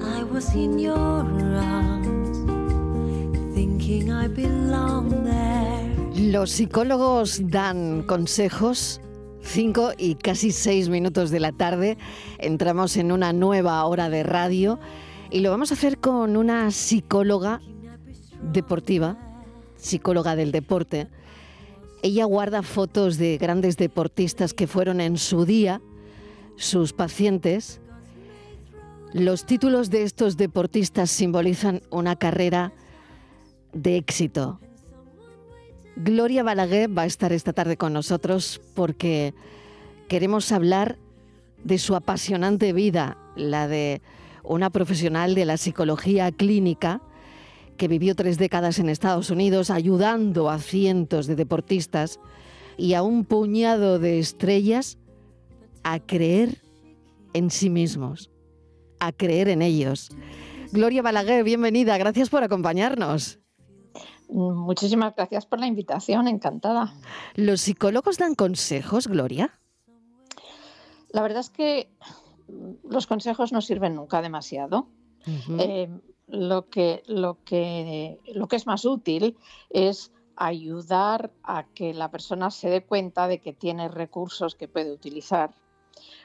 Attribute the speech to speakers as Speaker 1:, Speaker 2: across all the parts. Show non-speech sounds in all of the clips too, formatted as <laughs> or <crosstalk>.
Speaker 1: I was in your arms, thinking I belong there.
Speaker 2: Los psicólogos dan consejos. Cinco y casi seis minutos de la tarde entramos en una nueva hora de radio y lo vamos a hacer con una psicóloga deportiva, psicóloga del deporte. Ella guarda fotos de grandes deportistas que fueron en su día sus pacientes. Los títulos de estos deportistas simbolizan una carrera de éxito. Gloria Balaguer va a estar esta tarde con nosotros porque queremos hablar de su apasionante vida, la de una profesional de la psicología clínica que vivió tres décadas en Estados Unidos ayudando a cientos de deportistas y a un puñado de estrellas a creer en sí mismos, a creer en ellos. Gloria Balaguer, bienvenida, gracias por acompañarnos.
Speaker 3: Muchísimas gracias por la invitación, encantada.
Speaker 2: ¿Los psicólogos dan consejos, Gloria?
Speaker 3: La verdad es que los consejos no sirven nunca demasiado. Eh, lo, que, lo, que, lo que es más útil es ayudar a que la persona se dé cuenta de que tiene recursos que puede utilizar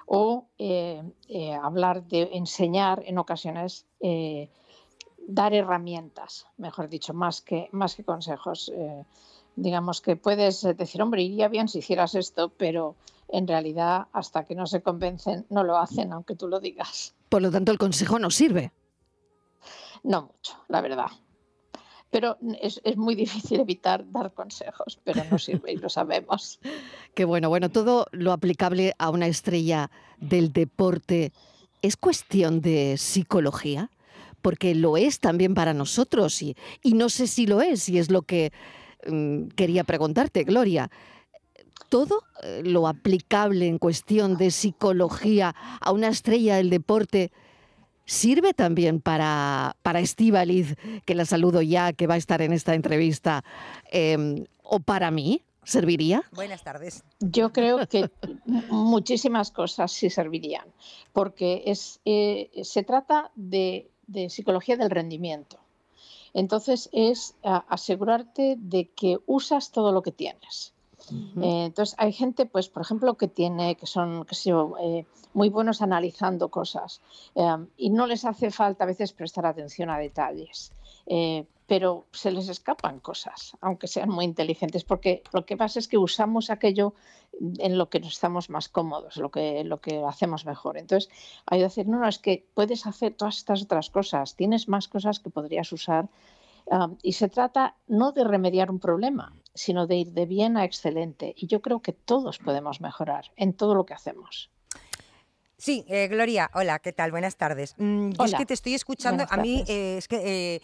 Speaker 3: o eh, eh, hablar de enseñar en ocasiones dar herramientas, mejor dicho, más que, más que consejos. Eh, digamos que puedes decir, hombre, iría bien si hicieras esto, pero en realidad hasta que no se convencen no lo hacen, aunque tú lo digas.
Speaker 2: Por lo tanto, el consejo no sirve.
Speaker 3: No mucho, la verdad. Pero es, es muy difícil evitar dar consejos, pero no sirve y lo sabemos. <laughs>
Speaker 2: Qué bueno, bueno, todo lo aplicable a una estrella del deporte es cuestión de psicología porque lo es también para nosotros y, no sé si lo es, y es lo que mm, quería preguntarte, Gloria. Todo eh, lo aplicable en cuestión de psicología a una estrella del deporte sirve también para, para Estíbaliz, que la saludo ya, que va a estar en esta entrevista, em, o para mí. ¿Serviría?
Speaker 4: Buenas tardes.
Speaker 3: Yo creo que <laughs> muchísimas cosas sí servirían, porque es, eh, se trata de de psicología del rendimiento. Entonces es asegurarte de que usas todo lo que tienes. Eh, entonces hay gente, pues, por ejemplo, que tiene, que son, que eh, muy buenos analizando cosas eh, y no les hace falta a veces prestar atención a detalles pero se les escapan cosas, aunque sean muy inteligentes, porque lo que pasa es que usamos aquello en lo que nos estamos más cómodos, lo que, lo que hacemos mejor. Entonces, hay que decir, no, no, es que puedes hacer todas estas otras cosas, tienes más cosas que podrías usar. Um, y se trata no de remediar un problema, sino de ir de bien a excelente. Y yo creo que todos podemos mejorar en todo lo que hacemos.
Speaker 4: Sí, eh, Gloria, hola, ¿qué tal? Buenas tardes. Mm, yo es que te estoy escuchando, a mí eh, es que... Eh,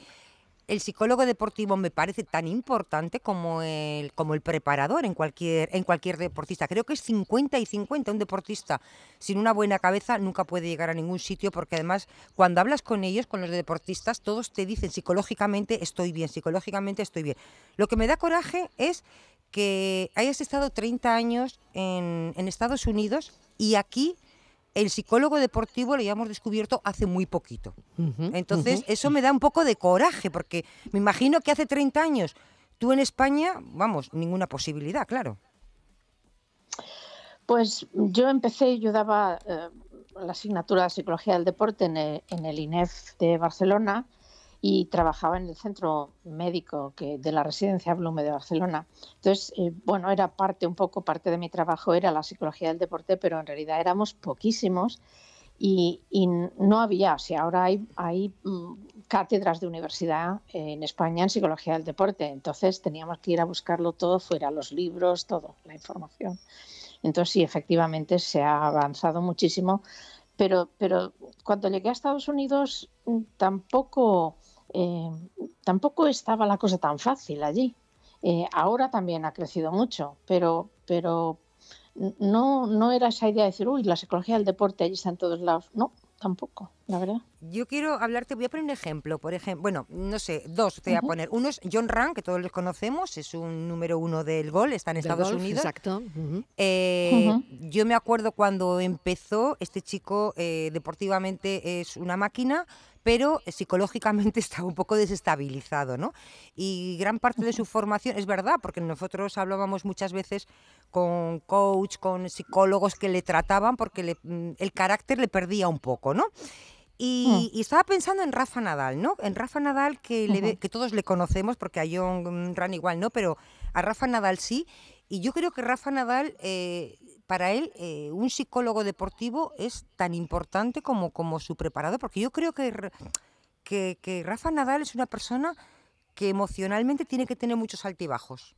Speaker 4: el psicólogo deportivo me parece tan importante como el, como el preparador en cualquier, en cualquier deportista. Creo que es 50 y 50. Un deportista sin una buena cabeza nunca puede llegar a ningún sitio porque además cuando hablas con ellos, con los deportistas, todos te dicen psicológicamente estoy bien, psicológicamente estoy bien. Lo que me da coraje es que hayas estado 30 años en, en Estados Unidos y aquí el psicólogo deportivo lo habíamos descubierto hace muy poquito. Entonces, eso me da un poco de coraje, porque me imagino que hace 30 años tú en España, vamos, ninguna posibilidad, claro.
Speaker 3: Pues yo empecé, yo daba eh, la asignatura de Psicología del Deporte en el INEF de Barcelona y trabajaba en el centro médico que, de la residencia Blume de Barcelona. Entonces, eh, bueno, era parte, un poco parte de mi trabajo, era la psicología del deporte, pero en realidad éramos poquísimos y, no había, o sea, ahora hay, hay mm, cátedras de universidad en España en psicología del deporte, entonces teníamos que ir a buscarlo todo fuera, los libros, todo, la información. Entonces sí, efectivamente se ha avanzado muchísimo, pero, pero cuando llegué a Estados Unidos mm, tampoco, eh, tampoco estaba la cosa tan fácil allí. Eh, ahora también ha crecido mucho, pero, pero no, no era esa idea de decir, uy, la psicología del deporte allí está en todos lados. No, tampoco, la verdad.
Speaker 4: Yo quiero hablarte, voy a poner un ejemplo, por ejemplo, bueno, no sé, dos te voy a poner. Uno es John Rand, que todos los conocemos, es un número uno del gol, está en Estados Unidos.
Speaker 2: Exacto.
Speaker 4: Eh, yo me acuerdo cuando empezó, este chico eh, deportivamente es una máquina, pero psicológicamente <laughs> está un poco desestabilizado, ¿no? Y gran parte de su formación, es verdad, porque nosotros hablábamos muchas veces con coach, con psicólogos que le trataban porque mm, el carácter le perdía un poco, ¿no? Y, mm. estaba pensando en Rafa Nadal, ¿no? En Rafa Nadal que, que todos le conocemos, porque a John Ran igual no, pero a Rafa Nadal sí. Y yo creo que Rafa Nadal eh, para él eh, un psicólogo deportivo es tan importante como, como su preparado, porque yo creo que, que, Rafa Nadal es una persona que emocionalmente tiene que tener muchos altibajos.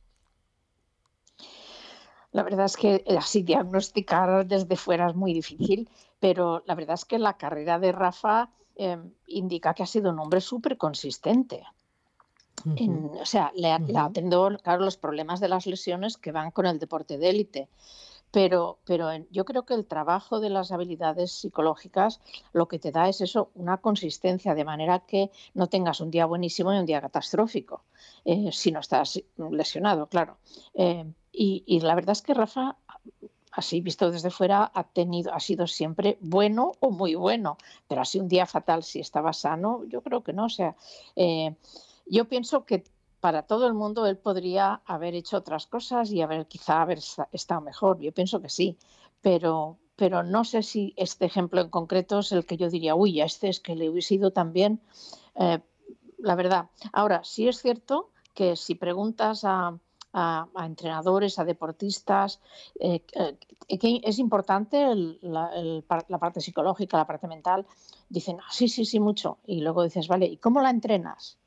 Speaker 3: La verdad es que eh, así diagnosticar desde fuera es muy difícil, pero la verdad es que la carrera de Rafa em, indica que ha sido un hombre súper consistente. o sea, le, le ha atendido claro, los problemas de las lesiones que van con el deporte de élite. Pero, pero yo creo que el trabajo de las habilidades psicológicas lo que te da es eso, una consistencia, de manera que no tengas un día buenísimo y un día catastrófico, eh, si no estás lesionado, claro. Eh, y, la verdad es que Rafa, así visto desde fuera, ha, tenido, ha sido siempre bueno o muy bueno, pero así un día fatal si estaba sano, yo creo que no. O sea, eh, yo pienso que para todo el mundo él podría haber hecho otras cosas y haber quizá haber estado mejor. Yo pienso que sí, pero, pero no sé si este ejemplo en concreto es el que yo diría, uy, a este es que le hubiese ido también. Eh, la verdad. Ahora, sí es cierto que si preguntas a, entrenadores, a deportistas, eh, eh, que es importante la, parte psicológica, la parte mental, dicen, ah, sí, sí, sí, mucho. Y luego dices, vale, ¿y cómo la entrenas?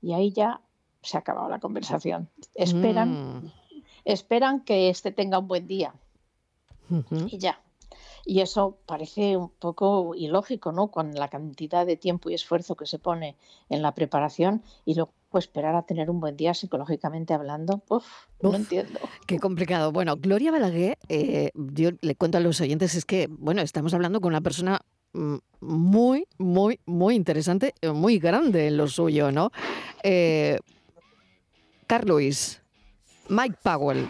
Speaker 3: Y ahí ya se ha acabado la conversación. Esperan, mm. esperan que este tenga un buen día. Y ya. Y eso parece un poco ilógico, ¿no? Con la cantidad de tiempo y esfuerzo que se pone en la preparación y luego esperar a tener un buen día psicológicamente hablando, Uf, no entiendo.
Speaker 2: Qué complicado. Bueno, Gloria Balaguer, eh, yo le cuento a los oyentes, es que, bueno, estamos hablando con una persona mm, muy, muy, muy interesante, muy grande en lo suyo, ¿no? Eh, Carl Lewis, Mike Powell.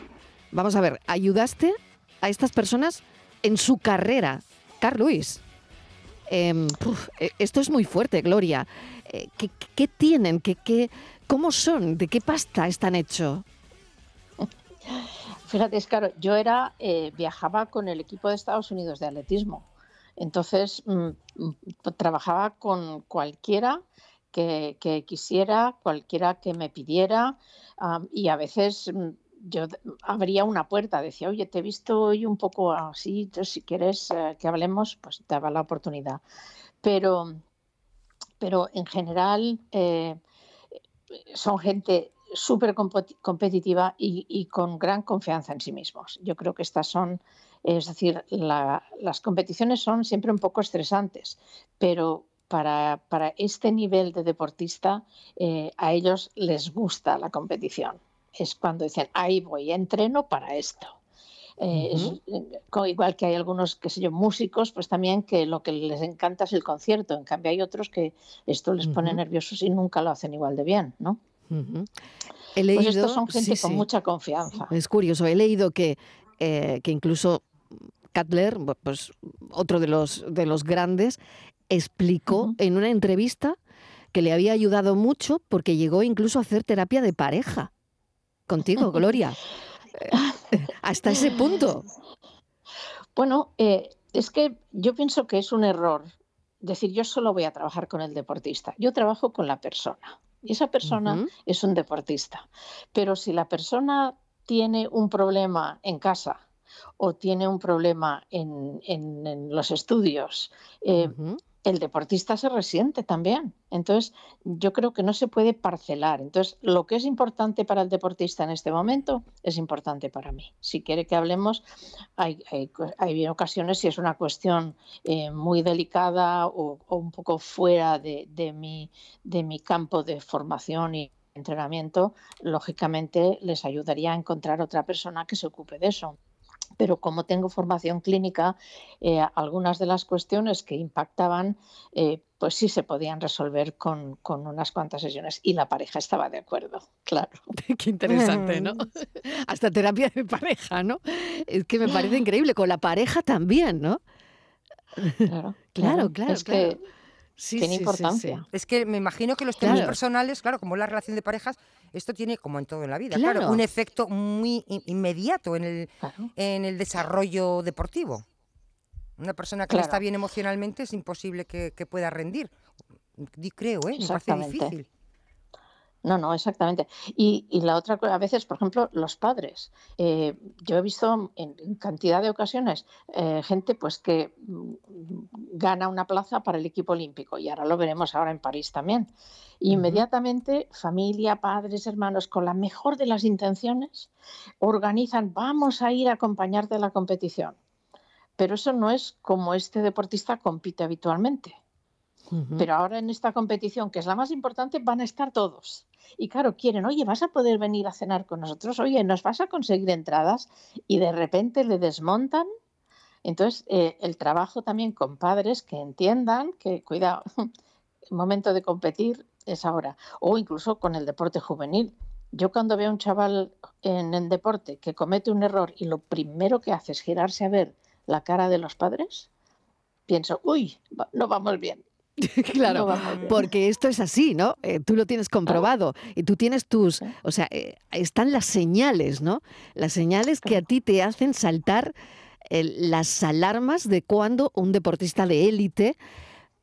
Speaker 2: Vamos a ver, ayudaste a estas personas en su carrera. Carl Lewis. Em, eh, esto es muy fuerte, Gloria. Eh, ¿qué, tienen? ¿Qué, cómo son? ¿De qué pasta están hechos? <laughs>
Speaker 3: Fíjate, es claro, yo era, eh, viajaba con el equipo de Estados Unidos de atletismo. Entonces, mm, mm, trabajaba con cualquiera que, quisiera, cualquiera que me pidiera, y a veces mm, yo abría una puerta, decía, oye, te he visto hoy un poco así, si quieres eh, que hablemos, pues te daba la oportunidad. Pero, pero en general eh, son gente súper competitiva y, con gran confianza en sí mismos. Yo creo que estas son, es decir, las competiciones son siempre un poco estresantes, pero para, este nivel de deportista, eh, a ellos les gusta la competición. Es cuando dicen, ahí voy, entreno para esto. Eh, eh, igual que hay algunos, qué sé yo, músicos, pues también que lo que les encanta es el concierto. En cambio, hay otros que esto les pone nerviosos y nunca lo hacen igual de bien, ¿no?
Speaker 2: He leído,
Speaker 3: pues estos son gente con mucha confianza.
Speaker 2: Es curioso, he leído que, que incluso Cutler, pues otro de los, de los grandes, explicó en una entrevista que le había ayudado mucho porque llegó incluso a hacer terapia de pareja. Contigo, Gloria. <laughs> Eh, hasta ese punto.
Speaker 3: Bueno, eh, es que yo pienso que es un error decir yo solo voy a trabajar con el deportista. Yo trabajo con la persona. Y esa persona es un deportista. Pero si la persona tiene un problema en casa o tiene un problema en, los estudios, eh, el deportista se resiente también. Entonces, yo creo que no se puede parcelar. Entonces, lo que es importante para el deportista en este momento es importante para mí. Si quiere que hablemos, hay, hay, ocasiones si es una cuestión eh, muy delicada o, un poco fuera de, mi, de mi campo de formación y entrenamiento, lógicamente les ayudaría a encontrar otra persona que se ocupe de eso pero como tengo formación clínica, eh, algunas de las cuestiones que impactaban, eh, pues sí se podían resolver con, unas cuantas sesiones y la pareja estaba de acuerdo, <laughs> claro. <laughs>
Speaker 2: Qué interesante, ¿no? <laughs> Hasta terapia de pareja, ¿no? Es que me parece increíble, con la pareja también, ¿no?
Speaker 3: Claro, claro, claro. Es que tiene importancia.
Speaker 4: es que me imagino que los temas personales, claro, como la relación de parejas, esto tiene, como en todo en la vida, claro, un efecto muy inmediato en el, en el desarrollo deportivo. Una persona que no está bien emocionalmente es imposible que, pueda rendir. Creo, ¿eh? Me parece difícil.
Speaker 3: No, no, exactamente. Y, la otra cosa, a veces, por ejemplo, los padres. Eh, yo he visto en, cantidad de ocasiones eh, gente pues que mm, gana una plaza para el equipo olímpico y ahora lo veremos ahora en París también. Inmediatamente, familia, padres, hermanos, con la mejor de las intenciones, organizan, vamos a ir a acompañarte a la competición. Pero eso no es como este deportista compite habitualmente. Pero ahora en esta competición, que es la más importante, van a estar todos. Y claro, quieren, oye, vas a poder venir a cenar con nosotros, oye, nos vas a conseguir entradas y de repente le desmontan. Entonces, eh, el trabajo también con padres que entiendan que, cuidado, <laughs> momento de competir es ahora. O incluso con el deporte juvenil. Yo cuando veo a un chaval en el deporte que comete un error y lo primero que hace es girarse a ver la cara de los padres, pienso, uy, no vamos bien. <laughs>
Speaker 2: claro, porque esto es así, ¿no? Eh, tú lo tienes comprobado y tú tienes tus, o sea, eh, están las señales, ¿no? Las señales que a ti te hacen saltar las alarmas de cuando un deportista de élite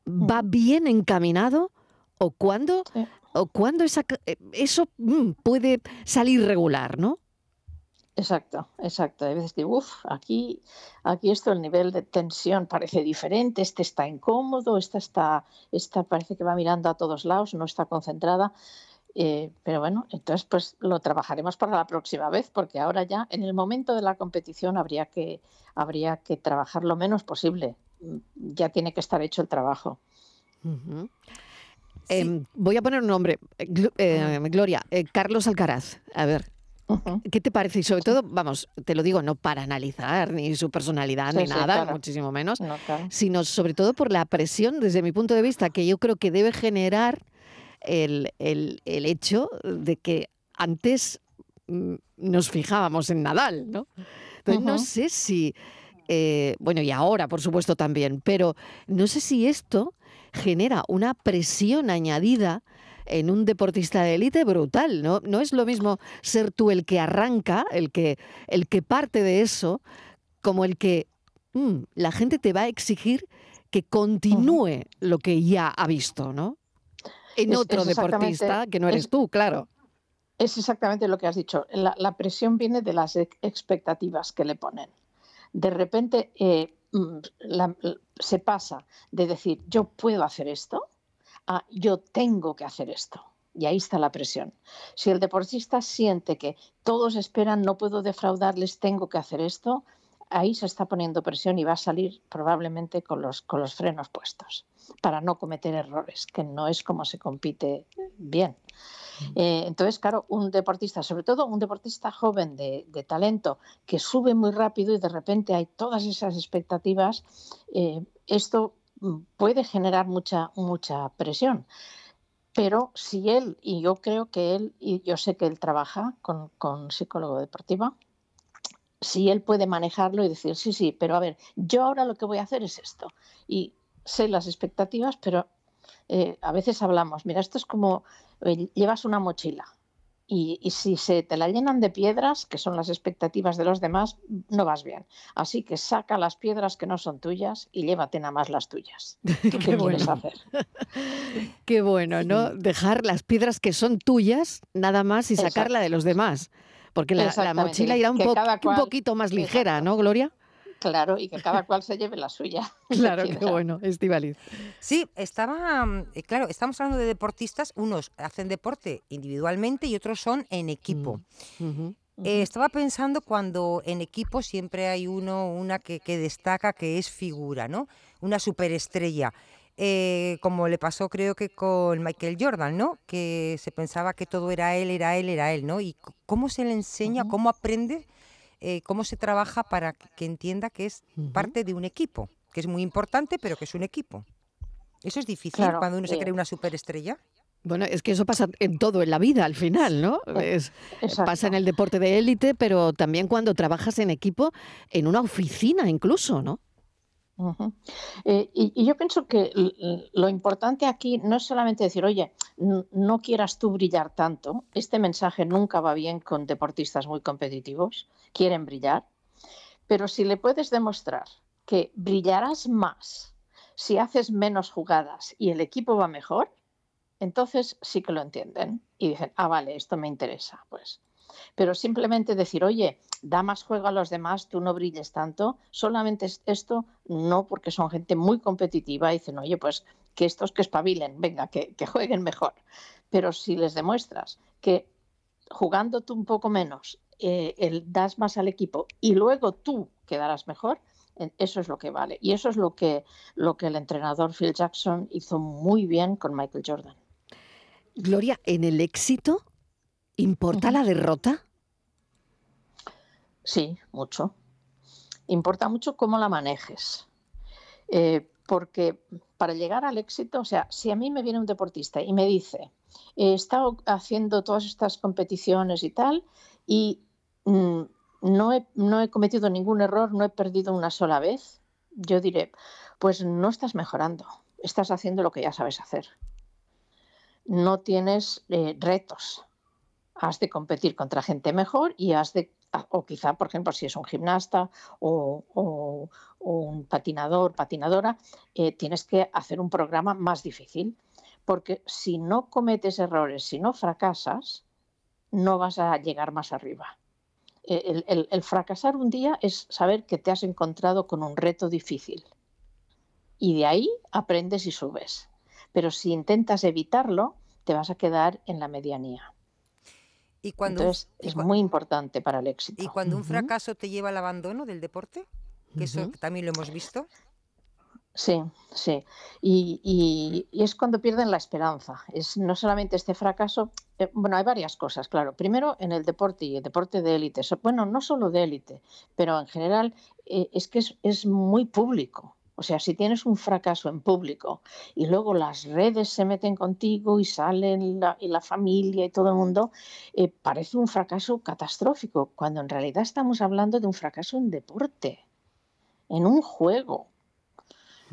Speaker 2: va bien encaminado o cuando, o cuando esa, eh, eso mm, puede salir regular, ¿no?
Speaker 3: Exacto, exacto. Hay veces que, uff, aquí, aquí esto, el nivel de tensión parece diferente, este está incómodo, esta está, esta parece que va mirando a todos lados, no está concentrada. Eh, pero bueno, entonces pues lo trabajaremos para la próxima vez, porque ahora ya en el momento de la competición habría que, habría que trabajar lo menos posible. Mm, ya tiene que estar hecho el trabajo.
Speaker 2: Em, voy a poner un nombre, eh, eh, Gloria, Carlos Alcaraz. A ver, ¿Qué te parece? Y sobre todo, vamos, te lo digo, no para analizar ni su personalidad ni nada, muchísimo menos, sino sobre todo por la presión, desde mi punto de vista, que yo creo que debe generar el, hecho de que antes mm, nos fijábamos en Nadal, ¿no? Entonces, no sé si, eh, bueno, y ahora, por supuesto, también, pero no sé si esto genera una presión añadida en un deportista de élite brutal, ¿no? No es lo mismo ser tú el que arranca, el que, el que parte de eso, como el que mm, la gente te va a exigir que continúe lo que ya ha visto, ¿no? En otro deportista que no eres tú, claro.
Speaker 3: Es exactamente lo que has dicho. La, presión viene de las expectativas que le ponen. De repente eh, mm, se pasa de decir, yo puedo hacer esto, yo tengo que hacer esto. Y ahí está la presión. Si el deportista siente que todos esperan, no puedo defraudarles, tengo que hacer esto, ahí se está poniendo presión y va a salir probablemente con los, con los frenos puestos para no cometer errores, que no es como se compite bien. Eh, entonces, claro, un deportista, sobre todo un deportista joven de, talento, que sube muy rápido y de repente hay todas esas expectativas, eh, esto puede generar mucha, mucha presión. Pero si él, y yo creo que él, y yo sé que él trabaja con, con psicólogo deportivo, si él puede manejarlo y decir, sí, sí, pero a ver, yo ahora lo que voy a hacer es esto. Y sé las expectativas, pero eh, a veces hablamos, mira, esto es como eh, llevas una mochila y, si se te la llenan de piedras, que son las expectativas de los demás, no vas bien. Así que saca las piedras que no son tuyas y llévate nada más las tuyas. <laughs> ¿Qué, bueno. hacer? <laughs>
Speaker 2: Qué bueno, ¿no? Dejar las piedras que son tuyas nada más y sacarla de los demás. Porque la, mochila irá un, un poquito más ligera, ¿no, Gloria?
Speaker 3: Claro, y que cada cual se lleve la suya. <laughs>
Speaker 2: Claro, qué bueno, Estivaliz.
Speaker 4: Sí, estaba, mm, eh, claro, estamos hablando de deportistas, unos hacen deporte individualmente y otros son en equipo. Mm, eh, estaba pensando cuando en equipo siempre hay uno, una que, destaca, que es figura, ¿no? Una superestrella. Eh, como le pasó creo que con Michael Jordan, ¿no? Que se pensaba que todo era él, era él, era él, ¿no? Y cómo se le enseña, cómo aprende eh, cómo se trabaja para que entienda que es parte de un equipo, que es muy importante, pero que es un equipo. Eso es difícil cuando uno se cree una superestrella.
Speaker 2: Bueno, es que eso pasa en todo en la vida al final, ¿no? Eh, pasa en el deporte de élite, pero también cuando trabajas en equipo, en una oficina incluso, ¿no?
Speaker 3: Eh, y, yo pienso que lo importante aquí no es solamente decir, oye, no quieras tú brillar tanto. Este mensaje nunca va bien con deportistas muy competitivos, quieren brillar, pero si le puedes demostrar que brillarás más si haces menos jugadas y el equipo va mejor, entonces sí que lo entienden y dicen, ah, vale, esto me interesa, pues. Pero simplemente decir, oye, da más juego a los demás, tú no brilles tanto, solamente esto no, porque son gente muy competitiva y dicen, oye, pues que estos que espabilen, venga, que, jueguen mejor. Pero si les demuestras que jugando tú un poco menos, eh, el, das más al equipo y luego tú quedarás mejor, eso es lo que vale. Y eso es lo que, lo que el entrenador Phil Jackson hizo muy bien con Michael Jordan.
Speaker 2: Gloria, en el éxito ¿Importa la derrota?
Speaker 3: Sí, mucho. Importa mucho cómo la manejes. Eh, porque para llegar al éxito, o sea, si a mí me viene un deportista y me dice, he estado haciendo todas estas competiciones y tal, y mm, no, he, no he cometido ningún error, no he perdido una sola vez, yo diré, pues no estás mejorando, estás haciendo lo que ya sabes hacer. No tienes eh, retos, has de competir contra gente mejor y has de, o quizá, por ejemplo, si es un gimnasta o, un patinador, patinadora, eh, tienes que hacer un programa más difícil, porque si no cometes errores, si no fracasas, no vas a llegar más arriba. Eh, el, fracasar un día es saber que te has encontrado con un reto difícil. Y de ahí aprendes y subes. Pero si intentas evitarlo, te vas a quedar en la medianía. Y cuando Entonces, es muy importante para el éxito.
Speaker 4: ¿Y cuando un fracaso te lleva al abandono del deporte? Que eso también lo hemos visto.
Speaker 3: Sí, sí. Y, es cuando pierden la esperanza. Es no solamente este fracaso, eh, bueno, hay varias cosas, claro. Primero, en el deporte y el deporte de élite. Bueno, no solo de élite, pero en general eh, es que es, muy público. O sea, si tienes un fracaso en público y luego las redes se meten contigo y salen la, y la familia y todo el mundo, eh, parece un fracaso catastrófico, cuando en realidad estamos hablando de un fracaso en deporte, en un juego.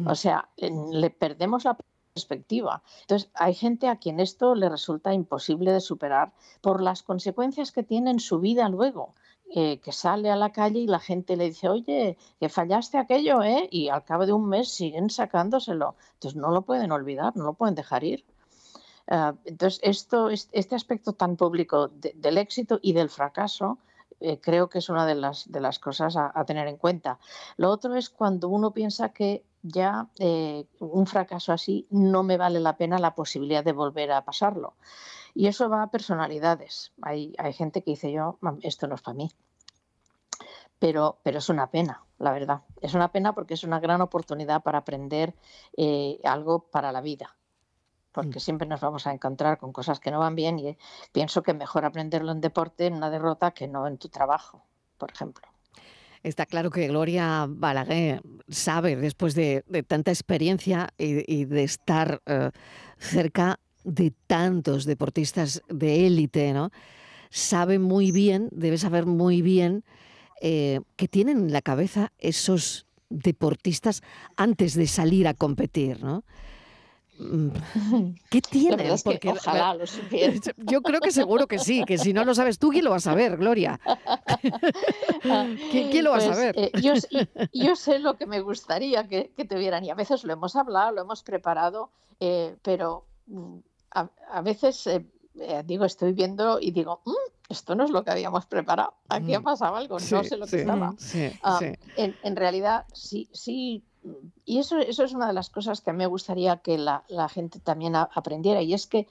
Speaker 3: O sea, le perdemos la perspectiva. Entonces, hay gente a quien esto le resulta imposible de superar por las consecuencias que tiene en su vida luego. Eh, que sale a la calle y la gente le dice, oye, que fallaste aquello, ¿eh? Y al cabo de un mes siguen sacándoselo. Entonces no lo pueden olvidar, no lo pueden dejar ir. Ah, entonces, esto, este aspecto tan público del éxito y del fracaso, eh, creo que es una de las, de las cosas a, tener en cuenta. Lo otro es cuando uno piensa que ya eh, un fracaso así no me vale la pena la posibilidad de volver a pasarlo. Y eso va a personalidades. Hay, hay gente que dice yo, esto no es para mí. Pero, pero, es una pena, la verdad. Es una pena porque es una gran oportunidad para aprender eh, algo para la vida. Porque mm. siempre nos vamos a encontrar con cosas que no van bien y pienso que mejor aprenderlo en deporte, en una derrota, que no en tu trabajo, por ejemplo.
Speaker 2: Está claro que Gloria Balaguer sabe, después de, tanta experiencia y, de estar eh, cerca de tantos deportistas de élite, ¿no? Sabe muy bien, debe saber muy bien eh, que tienen en la cabeza esos deportistas antes de salir a competir, ¿no? Mm, <laughs> ¿Qué tienen?
Speaker 3: Porque, ojalá lo supiera.
Speaker 2: Yo creo que seguro que sí, que si no lo sabes tú, ¿quién lo va a saber, Gloria? ¿Quién, lo va a pues, saber?
Speaker 3: Eh, yo, sé lo que me gustaría que, que, tuvieran y a veces lo hemos hablado, lo hemos preparado, eh, pero mm, a, veces, eh, eh, digo, estoy viendo y digo, mm, esto no es lo que habíamos preparado, aquí ha mm. pasado algo, no sé lo que estaba. Ah, en, realidad, sí, sí, y eso, eso es una de las cosas que a mí me gustaría que la, gente también aprendiera, y es que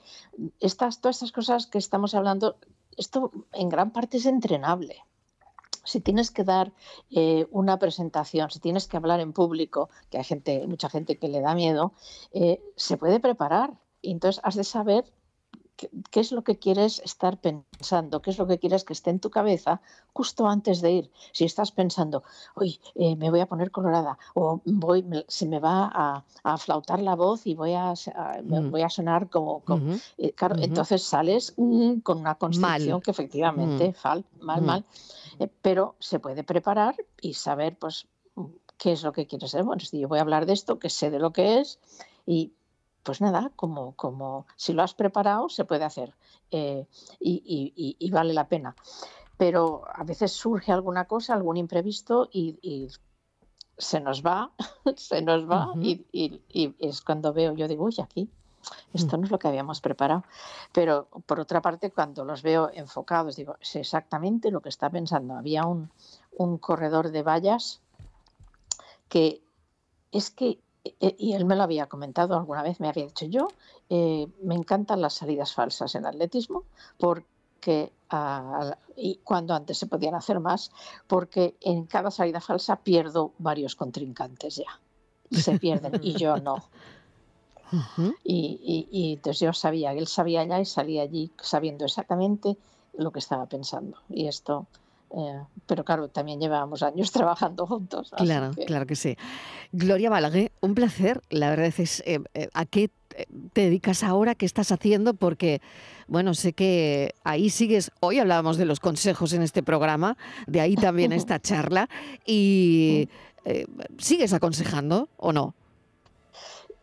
Speaker 3: estas, todas estas cosas que estamos hablando, esto en gran parte es entrenable si tienes que dar eh, una presentación, si tienes que hablar en público, que hay gente, mucha gente que le da miedo, eh, se puede preparar. Y entonces has de saber qué, es lo que quieres estar pensando, qué es lo que quieres que esté en tu cabeza justo antes de ir. Si estás pensando, uy, eh, me voy a poner colorada o voy, se me va a, flautar la voz y voy a, mm. voy a sonar como... Eh, claro, entonces sales mm, con una constitución que efectivamente, mm. fal, mal, mal, eh, pero se puede preparar y saber, pues, qué es lo que quieres ser. Bueno, si yo voy a hablar de esto, que sé de lo que es y pues nada, como, como si lo has preparado, se puede hacer eh, y, vale la pena. Pero a veces surge alguna cosa, algún imprevisto y, se nos va, <laughs> se nos va y, es cuando veo, yo digo, uy, aquí, esto no es lo que habíamos preparado. Pero por otra parte, cuando los veo enfocados, digo, es exactamente lo que está pensando. Había un, un corredor de vallas que es que y él me lo había comentado alguna vez, me había dicho yo, eh, me encantan las salidas falsas en atletismo porque y cuando antes se podían hacer más, porque en cada salida falsa pierdo varios contrincantes ya. Se pierden y yo no. y, y, entonces yo sabía, él sabía ya y salía allí sabiendo exactamente lo que estaba pensando. Y esto eh, pero claro, también llevábamos años <laughs> trabajando juntos.
Speaker 2: Claro, claro que sí. Gloria Balaguer, un placer. La verdad es, eh, eh, ¿a qué te dedicas ahora? ¿Qué estás haciendo? Porque, bueno, sé que ahí sigues. Hoy hablábamos de los consejos en este programa, de ahí también <laughs> esta charla. ¿Y sigues aconsejando o no?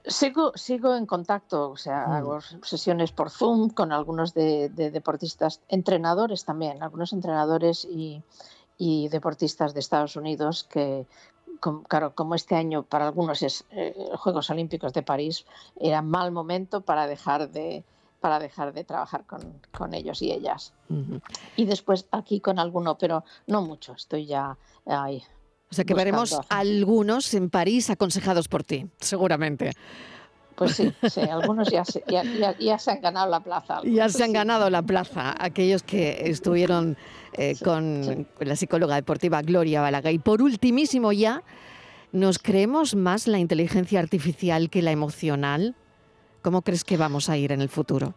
Speaker 3: Sigo, sigo en contacto, o sea, mm. hago sesiones por Zoom con algunos de, deportistas, entrenadores también, algunos entrenadores y, deportistas de Estados Unidos que, claro, como este año para algunos es eh, Juegos Olímpicos de París, era mal momento para dejar de, para dejar de trabajar con, ellos y ellas. Y después aquí con alguno, pero no mucho, estoy ya ahí
Speaker 2: o sea que veremos algunos en París aconsejados por ti, seguramente.
Speaker 3: Pues sí, sí algunos ya se, ya, se han ganado la plaza. <laughs>
Speaker 2: Ya se han ganado la plaza, aquellos que estuvieron eh, con la psicóloga deportiva Gloria Balaga. Y por ultimísimo ya, ¿nos creemos más la inteligencia artificial que la emocional? ¿Cómo crees que vamos a ir en el futuro?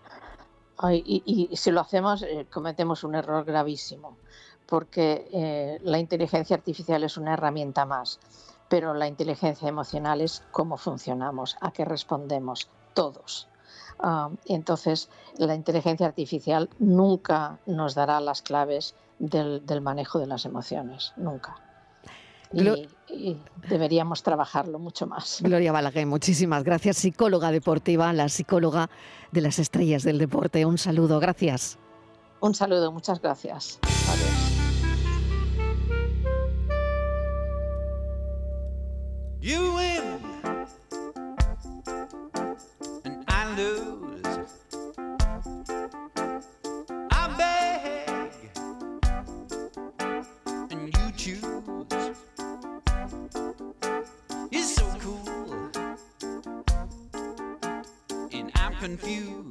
Speaker 3: Y, si lo hacemos, eh, cometemos un error gravísimo porque eh, la inteligencia artificial es una herramienta más, pero la inteligencia emocional es cómo funcionamos, a qué respondemos todos. Ah, entonces, la inteligencia artificial nunca nos dará las claves del, manejo de las emociones, nunca. Y, deberíamos trabajarlo mucho más.
Speaker 2: Gloria Balaguer, muchísimas gracias, psicóloga deportiva, la psicóloga de las estrellas del deporte. Un saludo, gracias.
Speaker 3: Un saludo, muchas gracias. Confused.